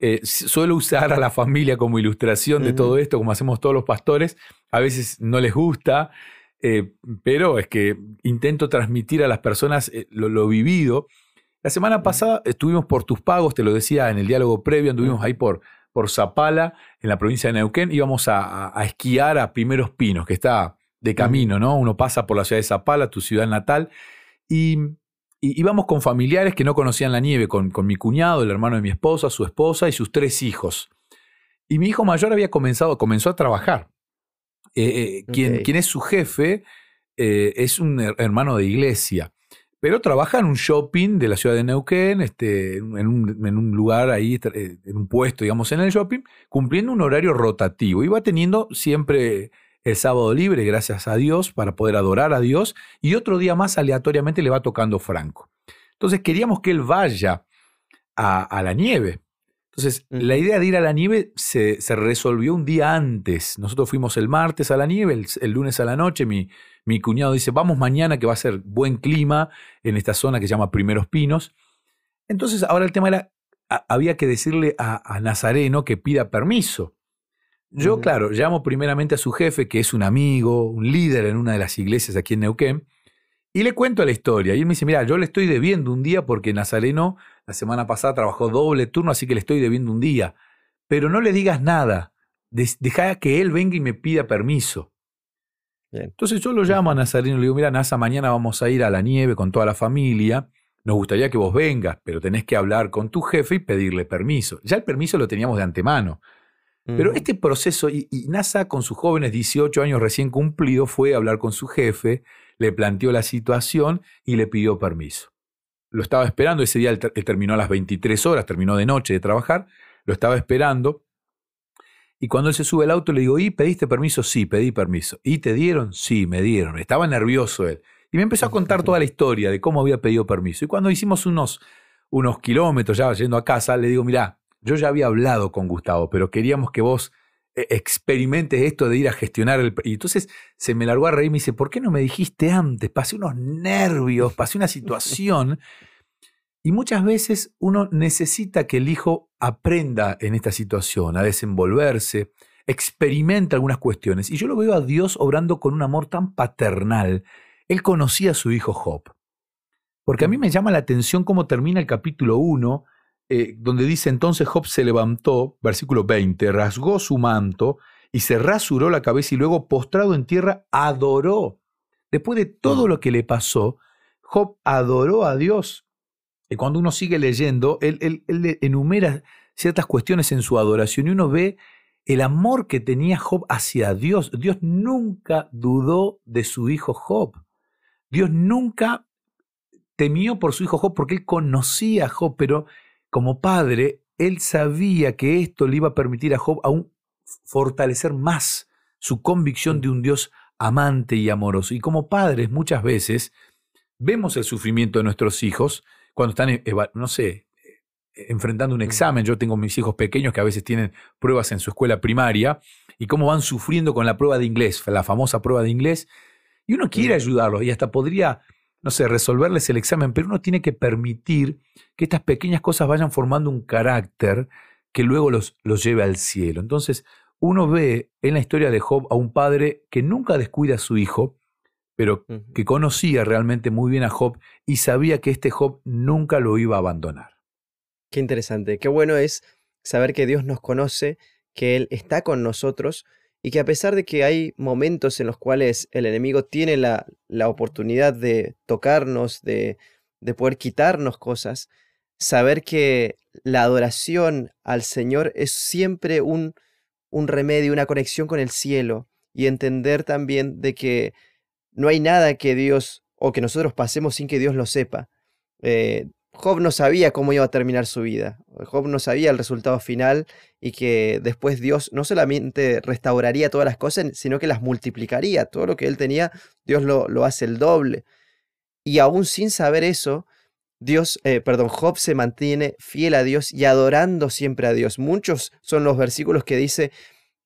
eh, suelo usar a la familia como ilustración de todo esto, como hacemos todos los pastores. A veces no les gusta, eh, pero es que intento transmitir a las personas eh, lo, vivido. La semana pasada estuvimos por tus pagos, te lo decía en el diálogo previo, anduvimos ahí por, por Zapala, en la provincia de Neuquén, íbamos a, a, esquiar a Primeros Pinos, que está de camino, ¿no? Uno pasa por la ciudad de Zapala, tu ciudad natal, y y íbamos con familiares que no conocían la nieve, con, con, mi cuñado, el hermano de mi esposa, su esposa y sus tres hijos. Y mi hijo mayor había comenzado, comenzó a trabajar. Eh, eh, quien, quien, es su jefe eh, es un hermano de iglesia, pero trabaja en un shopping de la ciudad de Neuquén, este, en, un, en un lugar ahí, en un puesto, digamos, en el shopping, cumpliendo un horario rotativo. Iba teniendo siempre el sábado libre, gracias a Dios, para poder adorar a Dios, y otro día más aleatoriamente le va tocando Franco. Entonces queríamos que él vaya a, la nieve. Entonces, la idea de ir a la nieve se, resolvió un día antes. Nosotros fuimos el martes a la nieve, el, lunes a la noche. Mi, mi, cuñado dice, vamos mañana que va a ser buen clima en esta zona que se llama Primeros Pinos. Entonces, ahora el tema era, había que decirle a Nazareno que pida permiso. Yo, claro, llamo primeramente a su jefe, que es un amigo, un líder en una de las iglesias aquí en Neuquén, y le cuento la historia. Y él me dice, mira, yo le estoy debiendo un día porque Nazareno la semana pasada trabajó doble turno, así que le estoy debiendo un día. Pero no le digas nada. Deja que él venga y me pida permiso. Entonces yo lo llamo a Nazareno y le digo, mira, Nasa, mañana vamos a ir a la nieve con toda la familia. Nos gustaría que vos vengas, pero tenés que hablar con tu jefe y pedirle permiso. Ya el permiso lo teníamos de antemano. Pero este proceso, y, NASA con sus jóvenes 18 años recién cumplidos fue a hablar con su jefe, le planteó la situación y le pidió permiso. Lo estaba esperando, ese día él, terminó a las 23 horas, terminó de noche de trabajar, lo estaba esperando. Y cuando él se sube al auto le digo, ¿y pediste permiso? Sí, pedí permiso. ¿Y te dieron? Sí, me dieron. Estaba nervioso él. Y me empezó a contar toda la historia de cómo había pedido permiso. Y cuando hicimos unos, unos kilómetros ya yendo a casa, le digo, mirá, yo ya había hablado con Gustavo, pero queríamos que vos eh, experimentes esto de ir a gestionar el... Y entonces se me largó a reír y me dice, ¿por qué no me dijiste antes? Pasé unos nervios, pasé una situación. Y muchas veces uno necesita que el hijo aprenda en esta situación, a desenvolverse, experimenta algunas cuestiones. Y yo lo veo a Dios obrando con un amor tan paternal. Él conocía a su hijo Job. Porque a mí me llama la atención cómo termina el capítulo 1 eh, donde dice entonces Job se levantó, versículo 20, rasgó su manto y se rasuró la cabeza y luego postrado en tierra adoró. Después de todo lo que le pasó, Job adoró a Dios. Y cuando uno sigue leyendo, él, él enumera ciertas cuestiones en su adoración y uno ve el amor que tenía Job hacia Dios. Dios nunca dudó de su hijo Job. Dios nunca temió por su hijo Job porque él conocía a Job, pero como padre, él sabía que esto le iba a permitir a Job aún fortalecer más su convicción de un Dios amante y amoroso. Y como padres muchas veces vemos el sufrimiento de nuestros hijos cuando están, no sé, enfrentando un examen. Yo tengo mis hijos pequeños que a veces tienen pruebas en su escuela primaria y cómo van sufriendo con la prueba de inglés, la famosa prueba de inglés. Y uno quiere ayudarlos y hasta podría no sé, resolverles el examen, pero uno tiene que permitir que estas pequeñas cosas vayan formando un carácter que luego los, los lleve al cielo. Entonces, uno ve en la historia de Job a un padre que nunca descuida a su hijo, pero que conocía realmente muy bien a Job y sabía que este Job nunca lo iba a abandonar. Qué interesante, qué bueno es saber que Dios nos conoce, que Él está con nosotros y que a pesar de que hay momentos en los cuales el enemigo tiene la, la oportunidad de tocarnos, de, de poder quitarnos cosas, saber que la adoración al Señor es siempre un, un remedio, una conexión con el cielo y entender también de que no hay nada que Dios o que nosotros pasemos sin que Dios lo sepa. Eh, Job no sabía cómo iba a terminar su vida. Job no sabía el resultado final y que después Dios no solamente restauraría todas las cosas, sino que las multiplicaría. Todo lo que él tenía, Dios lo, lo hace el doble. Y aún sin saber eso, Dios, eh, perdón, Job se mantiene fiel a Dios y adorando siempre a Dios. Muchos son los versículos que dice,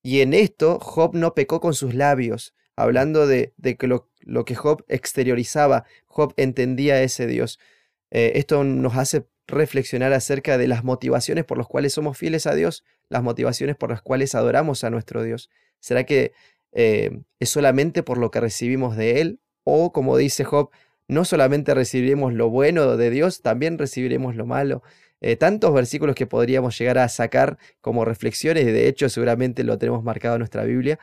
y en esto Job no pecó con sus labios, hablando de, de que lo, lo que Job exteriorizaba, Job entendía a ese Dios. Eh, esto nos hace reflexionar acerca de las motivaciones por las cuales somos fieles a Dios, las motivaciones por las cuales adoramos a nuestro Dios. ¿Será que eh, es solamente por lo que recibimos de Él? O como dice Job, no solamente recibiremos lo bueno de Dios, también recibiremos lo malo. Eh, tantos versículos que podríamos llegar a sacar como reflexiones, de hecho seguramente lo tenemos marcado en nuestra Biblia.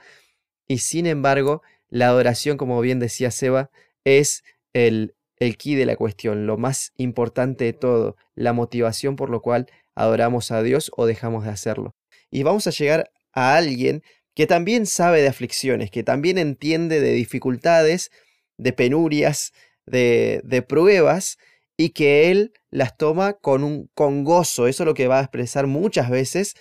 Y sin embargo, la adoración, como bien decía Seba, es el, el key de la cuestión, lo más importante de todo, la motivación por lo cual adoramos a Dios o dejamos de hacerlo. Y vamos a llegar a alguien que también sabe de aflicciones, que también entiende de dificultades, de penurias, de, de pruebas, y que él las toma con, un, con gozo. Eso es lo que va a expresar muchas veces,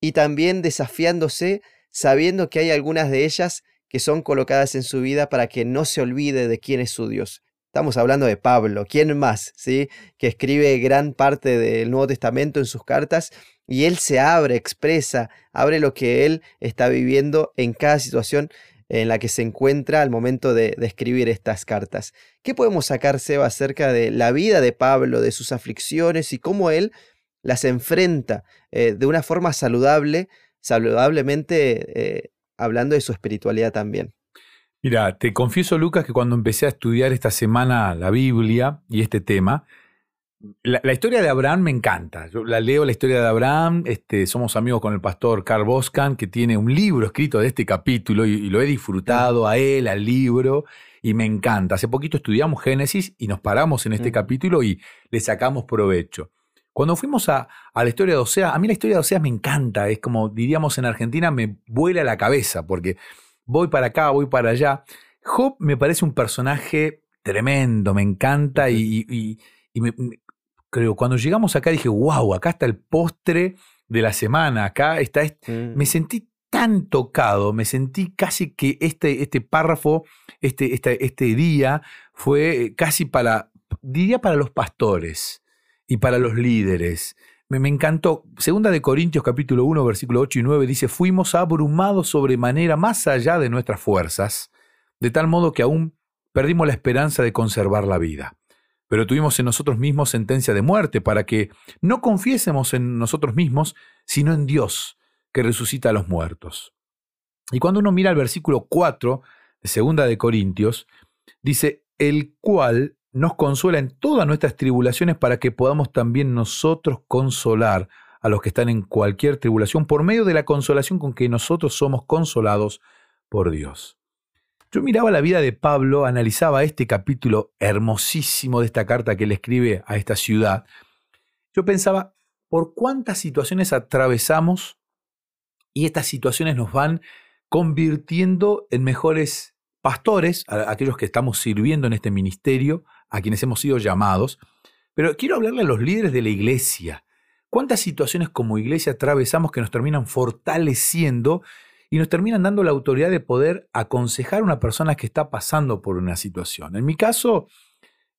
y también desafiándose, sabiendo que hay algunas de ellas que son colocadas en su vida para que no se olvide de quién es su Dios. Estamos hablando de Pablo, ¿quién más? ¿Sí? Que escribe gran parte del Nuevo Testamento en sus cartas y él se abre, expresa, abre lo que él está viviendo en cada situación en la que se encuentra al momento de, escribir estas cartas. ¿Qué podemos sacar, Seba, acerca de la vida de Pablo, de sus aflicciones y cómo él las enfrenta eh, de una forma saludable, saludablemente eh, hablando de su espiritualidad también? Mira, te confieso, Lucas, que cuando empecé a estudiar esta semana la Biblia y este tema, la, historia de Abraham me encanta. Yo la leo la historia de Abraham. Este, somos amigos con el pastor Carl Boscan, que tiene un libro escrito de este capítulo y, lo he disfrutado a él, al libro, y me encanta. Hace poquito estudiamos Génesis y nos paramos en este capítulo y le sacamos provecho. Cuando fuimos a, a, la historia de Osea, a mí la historia de Osea me encanta. Es como diríamos en Argentina, me vuela la cabeza porque voy para acá, voy para allá. Job me parece un personaje tremendo, me encanta y, creo, cuando llegamos acá dije, wow, acá está el postre de la semana, acá está, mm. me sentí tan tocado, me sentí casi que este, este párrafo, este, este, este día fue casi para, diría para los pastores y para los líderes. Me, encantó. Segunda de Corintios capítulo 1, versículo 8 y 9 dice, fuimos abrumados sobremanera más allá de nuestras fuerzas, de tal modo que aún perdimos la esperanza de conservar la vida. Pero tuvimos en nosotros mismos sentencia de muerte para que no confiésemos en nosotros mismos, sino en Dios, que resucita a los muertos. Y cuando uno mira el versículo 4 de Segunda de Corintios, dice, el cual nos consuela en todas nuestras tribulaciones para que podamos también nosotros consolar a los que están en cualquier tribulación por medio de la consolación con que nosotros somos consolados por Dios. Yo miraba la vida de Pablo, analizaba este capítulo hermosísimo de esta carta que le escribe a esta ciudad. Yo pensaba, ¿por cuántas situaciones atravesamos y estas situaciones nos van convirtiendo en mejores pastores, aquellos que estamos sirviendo en este ministerio, a quienes hemos sido llamados, pero quiero hablarle a los líderes de la iglesia. ¿Cuántas situaciones como iglesia atravesamos que nos terminan fortaleciendo y nos terminan dando la autoridad de poder aconsejar a una persona que está pasando por una situación? En mi caso,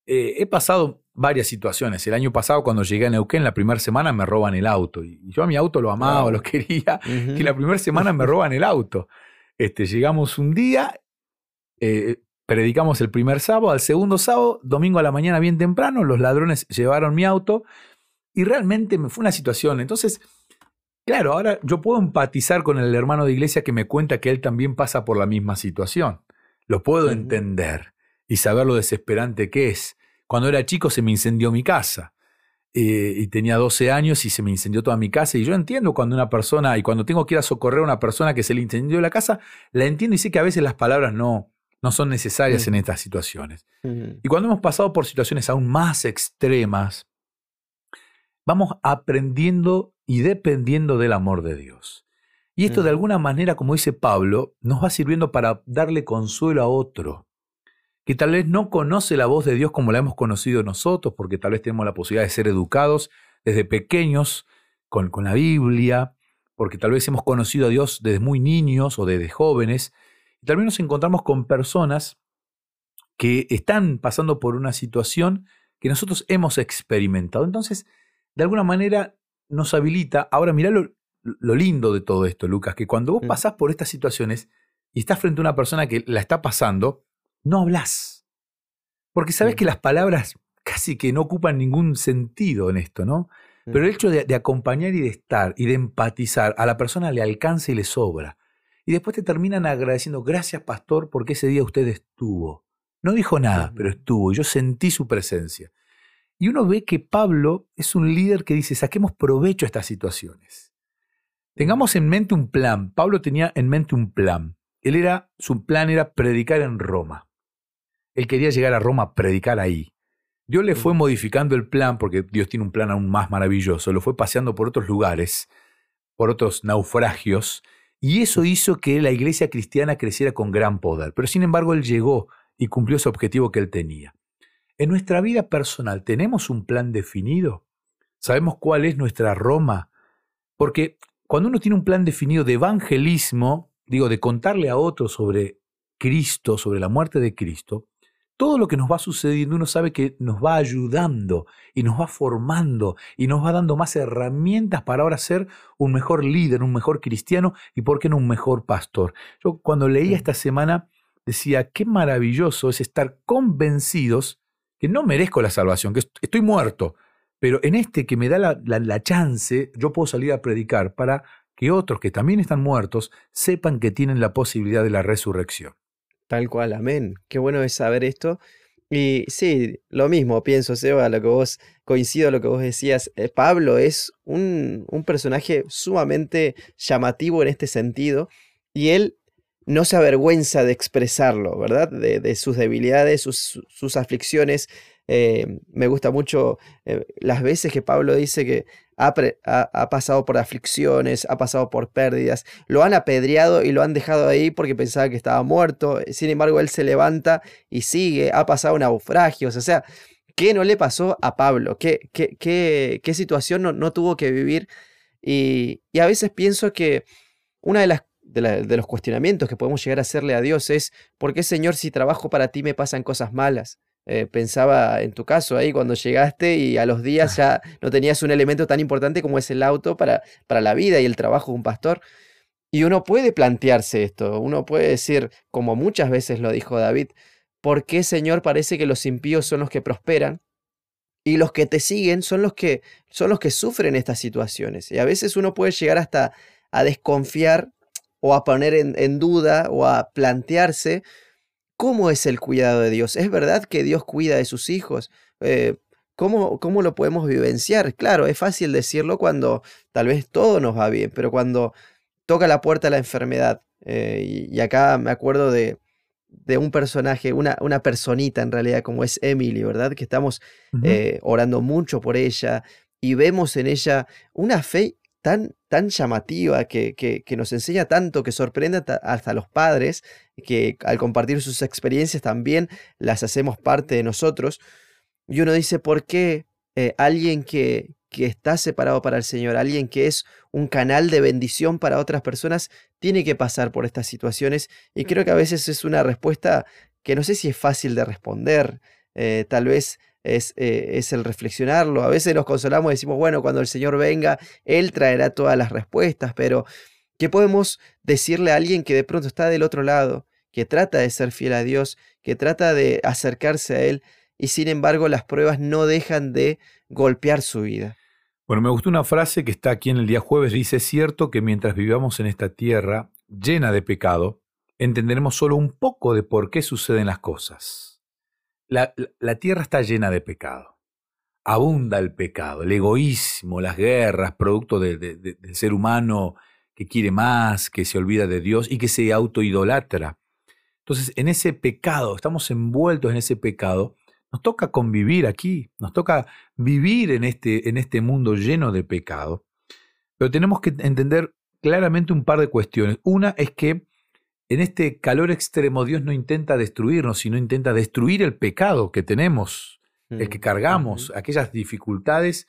eh, he pasado varias situaciones. El año pasado, cuando llegué a Neuquén, la primera semana me roban el auto. Y yo a mi auto lo amaba, lo quería. Y la primera semana me roban el auto. Este, llegamos un día, eh, Predicamos el primer sábado, al segundo sábado, domingo a la mañana bien temprano, los ladrones llevaron mi auto y realmente me fue una situación. Entonces, claro, ahora yo puedo empatizar con el hermano de iglesia que me cuenta que él también pasa por la misma situación. Lo puedo entender y saber lo desesperante que es. Cuando era chico se me incendió mi casa. Eh, y tenía 12 años y se me incendió toda mi casa. Y yo entiendo cuando una persona, y cuando tengo que ir a socorrer a una persona que se le incendió la casa, la entiendo y sé que a veces las palabras no, no son necesarias en estas situaciones. Y cuando hemos pasado por situaciones aún más extremas, vamos aprendiendo y dependiendo del amor de Dios. Y esto de alguna manera, como dice Pablo, nos va sirviendo para darle consuelo a otro, que tal vez no conoce la voz de Dios como la hemos conocido nosotros, porque tal vez tenemos la posibilidad de ser educados desde pequeños con, con la Biblia, porque tal vez hemos conocido a Dios desde muy niños o desde jóvenes, y también nos encontramos con personas que están pasando por una situación que nosotros hemos experimentado. Entonces, de alguna manera nos habilita, ahora mirá lo, lindo de todo esto, Lucas, que cuando vos pasás por estas situaciones y estás frente a una persona que la está pasando, no hablas. Porque sabes que las palabras casi que no ocupan ningún sentido en esto, ¿no? Pero el hecho de, de acompañar y de estar y de empatizar, a la persona le alcanza y le sobra. Y después te terminan agradeciendo, gracias pastor, porque ese día usted estuvo. No dijo nada, pero estuvo y yo sentí su presencia. Y uno ve que Pablo es un líder que dice, saquemos provecho a estas situaciones. Tengamos en mente un plan. Pablo tenía en mente un plan. Él era, su plan era predicar en Roma. Él quería llegar a Roma a predicar ahí. Dios le fue modificando el plan, porque Dios tiene un plan aún más maravilloso. Lo fue paseando por otros lugares, por otros naufragios, y eso hizo que la iglesia cristiana creciera con gran poder. Pero sin embargo, él llegó y cumplió ese objetivo que él tenía. En nuestra vida personal, ¿tenemos un plan definido? ¿Sabemos cuál es nuestra Roma? Porque cuando uno tiene un plan definido de evangelismo, digo, de contarle a otros sobre Cristo, sobre la muerte de Cristo, todo lo que nos va sucediendo uno sabe que nos va ayudando y nos va formando y nos va dando más herramientas para ahora ser un mejor líder, un mejor cristiano y por qué no un mejor pastor. Yo cuando leía esta semana decía, qué maravilloso es estar convencidos que no merezco la salvación, que est- estoy muerto, pero en este que me da la, la- la chance, yo puedo salir a predicar para que otros que también están muertos sepan que tienen la posibilidad de la resurrección. Tal cual, amén. Qué bueno es saber esto. Y sí, lo mismo pienso, Seba, lo que vos, coincido lo que vos decías. eh, Pablo es un, un personaje sumamente llamativo en este sentido y él no se avergüenza de expresarlo, ¿verdad? De, de sus debilidades, sus, sus aflicciones. Eh, me gusta mucho eh, las veces que Pablo dice que ha, pasado por aflicciones, ha pasado por pérdidas, lo han apedreado y lo han dejado ahí porque pensaba que estaba muerto. Sin embargo, él se levanta y sigue, ha pasado naufragios. O sea, ¿qué no le pasó a Pablo? ¿Qué, qué, qué, qué situación no, tuvo que vivir? Y, a veces pienso que una de las de, de los cuestionamientos que podemos llegar a hacerle a Dios es, ¿por qué Señor si trabajo para ti me pasan cosas malas? Eh, pensaba en tu caso ahí cuando llegaste y a los días ya no tenías un elemento tan importante como es el auto para, para la vida y el trabajo de un pastor. Y uno puede plantearse esto, uno puede decir, como muchas veces lo dijo David, ¿por qué Señor parece que los impíos son los que prosperan? Y los que te siguen son los que, son los que sufren estas situaciones. Y a veces uno puede llegar hasta a desconfiar o a poner en, en duda o a plantearse cómo es el cuidado de Dios. ¿Es verdad que Dios cuida de sus hijos? Eh, ¿cómo, ¿Cómo lo podemos vivenciar? Claro, es fácil decirlo cuando tal vez todo nos va bien, pero cuando toca la puerta la enfermedad, eh, y, y acá me acuerdo de, de un personaje, una, una personita en realidad como es Emily, ¿verdad? Que estamos eh, orando mucho por ella y vemos en ella una fe tan, tan llamativa que, que, nos enseña tanto, que sorprende hasta, hasta los padres, que al compartir sus experiencias también las hacemos parte de nosotros. Y uno dice, ¿por qué eh, alguien que, que está separado para el Señor, alguien que es un canal de bendición para otras personas, tiene que pasar por estas situaciones? Y creo que a veces es una respuesta que no sé si es fácil de responder, eh, tal vez es, eh, es el reflexionarlo. A veces nos consolamos y decimos, bueno, cuando el Señor venga, Él traerá todas las respuestas, pero ¿qué podemos decirle a alguien que de pronto está del otro lado, que trata de ser fiel a Dios, que trata de acercarse a Él y sin embargo las pruebas no dejan de golpear su vida? Bueno, me gustó una frase que está aquí en el día jueves. Dice, es cierto que mientras vivamos en esta tierra llena de pecado, entenderemos solo un poco de por qué suceden las cosas. La, tierra está llena de pecado. Abunda el pecado, el egoísmo, las guerras, producto de- del ser humano que quiere más, que se olvida de Dios y que se autoidolatra. Entonces, en ese pecado, estamos envueltos en ese pecado, nos toca convivir aquí, nos toca vivir en este, en este mundo lleno de pecado. Pero tenemos que entender claramente un par de cuestiones. Una es que en este calor extremo Dios no intenta destruirnos, sino intenta destruir el pecado que tenemos, el que Mm, cargamos, ujú. aquellas dificultades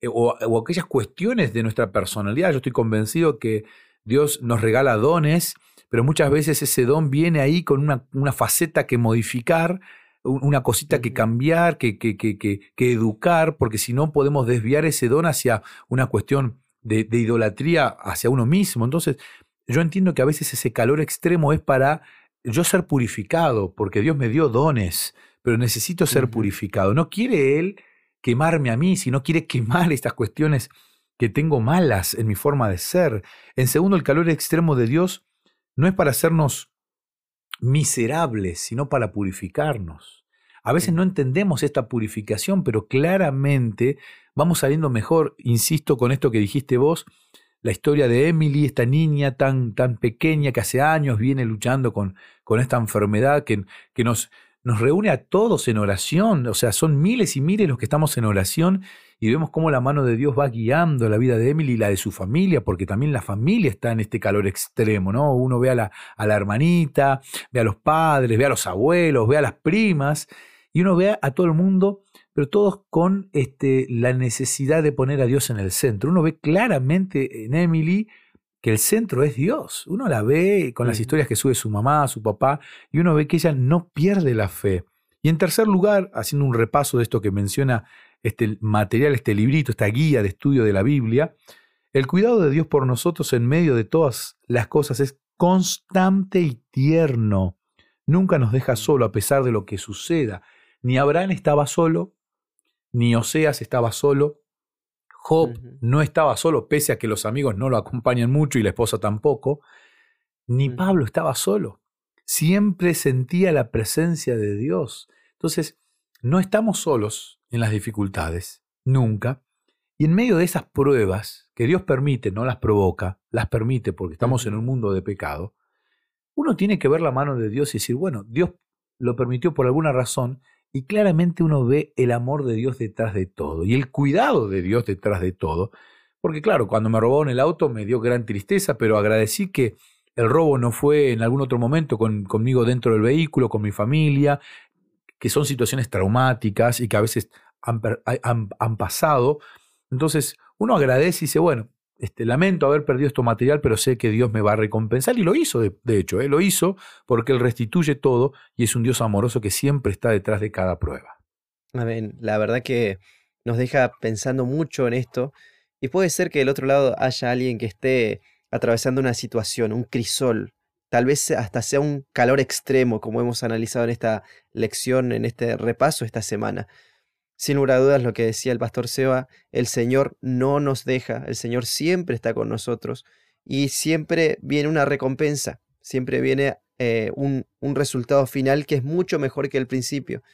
eh, o, o aquellas cuestiones de nuestra personalidad. Yo estoy convencido que Dios nos regala dones, pero muchas veces ese don viene ahí con una, una faceta que modificar, un- una cosita que cambiar, que, que, que, que, que educar, porque si no podemos desviar ese don hacia una cuestión de, de idolatría hacia uno mismo. Entonces, yo entiendo que a veces ese calor extremo es para yo ser purificado, porque Dios me dio dones pero necesito ser purificado. No quiere Él quemarme a mí, sino quiere quemar estas cuestiones que tengo malas en mi forma de ser. En segundo, el calor extremo de Dios no es para hacernos miserables, sino para purificarnos. A veces no entendemos esta purificación, pero claramente vamos saliendo mejor. Insisto con esto que dijiste vos, la historia de Emily, esta niña tan, tan pequeña que hace años viene luchando con, con esta enfermedad que, que nos, nos reúne a todos en oración. O sea, son miles y miles los que estamos en oración y vemos cómo la mano de Dios va guiando la vida de Emily y la de su familia, porque también la familia está en este calor extremo, ¿no? Uno ve a la, a la hermanita, ve a los padres, ve a los abuelos, ve a las primas, y uno ve a todo el mundo, pero todos con este, la necesidad de poner a Dios en el centro. Uno ve claramente en Emily que el centro es Dios. Uno la ve con las historias que sube su mamá, su papá, y uno ve que ella no pierde la fe. Y en tercer lugar, haciendo un repaso de esto que menciona este material, este librito, esta guía de estudio de la Biblia, el cuidado de Dios por nosotros en medio de todas las cosas es constante y tierno. Nunca nos deja solo a pesar de lo que suceda. Ni Abraham estaba solo, ni Oseas estaba solo, Job no estaba solo, pese a que los amigos no lo acompañan mucho y la esposa tampoco, ni. Pablo estaba solo. Siempre sentía la presencia de Dios. Entonces, no estamos solos en las dificultades, nunca. Y en medio de esas pruebas que Dios permite, no las provoca, las permite porque estamos en un mundo de pecado, uno tiene que ver la mano de Dios y decir, bueno, Dios lo permitió por alguna razón y claramente uno ve el amor de Dios detrás de todo y el cuidado de Dios detrás de todo. Porque claro, cuando me robaron el auto me dio gran tristeza, pero agradecí que el robo no fue en algún otro momento con- conmigo dentro del vehículo, con mi familia, que son situaciones traumáticas y que a veces han, han- han pasado. Entonces uno agradece y dice, bueno, este, lamento haber perdido esto material, pero sé que Dios me va a recompensar. Y lo hizo, de, hecho, ¿eh? lo hizo porque Él restituye todo y es un Dios amoroso que siempre está detrás de cada prueba. Amén. La verdad que nos deja pensando mucho en esto y puede ser que del otro lado haya alguien que esté atravesando una situación, un crisol, tal vez hasta sea un calor extremo, como hemos analizado en esta lección, en este repaso esta semana. Sin lugar a dudas, lo que decía el pastor Seba, el Señor no nos deja, el Señor siempre está con nosotros y siempre viene una recompensa, siempre viene eh, un, resultado final que es mucho mejor que el principio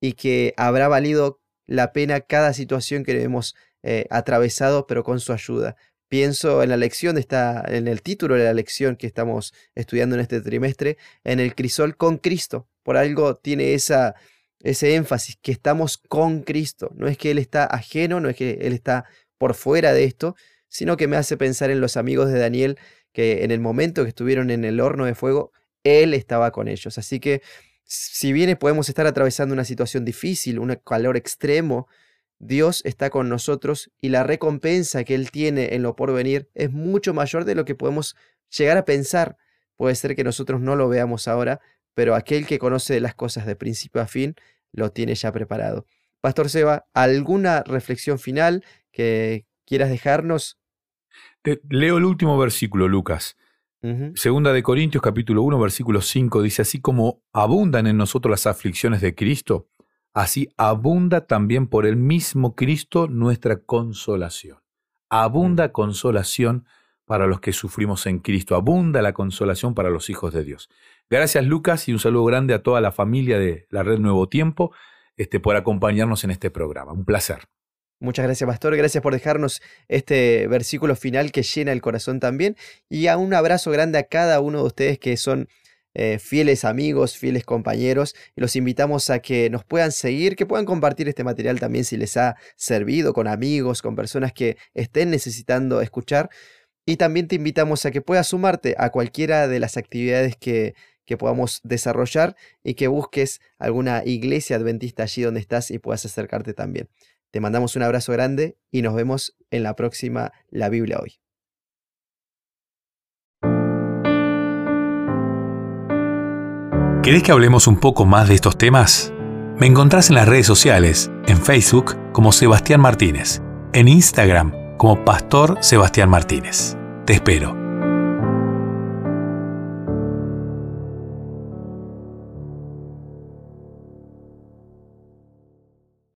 y que habrá valido la pena cada situación que hemos eh, atravesado, pero con su ayuda. Pienso en la lección, está en el título de la lección que estamos estudiando en este trimestre, en el crisol con Cristo. Por algo tiene esa, ese énfasis, que estamos con Cristo. No es que Él está ajeno, no es que Él está por fuera de esto, sino que me hace pensar en los amigos de Daniel, que en el momento que estuvieron en el horno de fuego, Él estaba con ellos. Así que si bien podemos estar atravesando una situación difícil, un calor extremo, Dios está con nosotros y la recompensa que Él tiene en lo porvenir es mucho mayor de lo que podemos llegar a pensar. Puede ser que nosotros no lo veamos ahora, pero aquel que conoce las cosas de principio a fin lo tiene ya preparado. Pastor Seba, ¿alguna reflexión final que quieras dejarnos? Te- leo el último versículo, Lucas. Ujú, Segunda de Corintios capítulo 1 versículo 5 dice, así como abundan en nosotros las aflicciones de Cristo, así abunda también por el mismo Cristo nuestra consolación. Abunda consolación para los que sufrimos en Cristo, abunda la consolación para los hijos de Dios. Gracias Lucas y un saludo grande a toda la familia de la Red Nuevo Tiempo este, por acompañarnos en este programa. Un placer. Muchas gracias, Pastor. Gracias por dejarnos este versículo final que llena el corazón también. Y a un abrazo grande a cada uno de ustedes que son eh, fieles amigos, fieles compañeros. Los invitamos a que nos puedan seguir, que puedan compartir este material también si les ha servido con amigos, con personas que estén necesitando escuchar. Y también te invitamos a que puedas sumarte a cualquiera de las actividades que, que podamos desarrollar y que busques alguna iglesia adventista allí donde estás y puedas acercarte también. Te mandamos un abrazo grande y nos vemos en la próxima La Biblia hoy. ¿Querés que hablemos un poco más de estos temas? Me encontrás en las redes sociales, en Facebook como Sebastián Martínez, en Instagram como Pastor Sebastián Martínez. Te espero.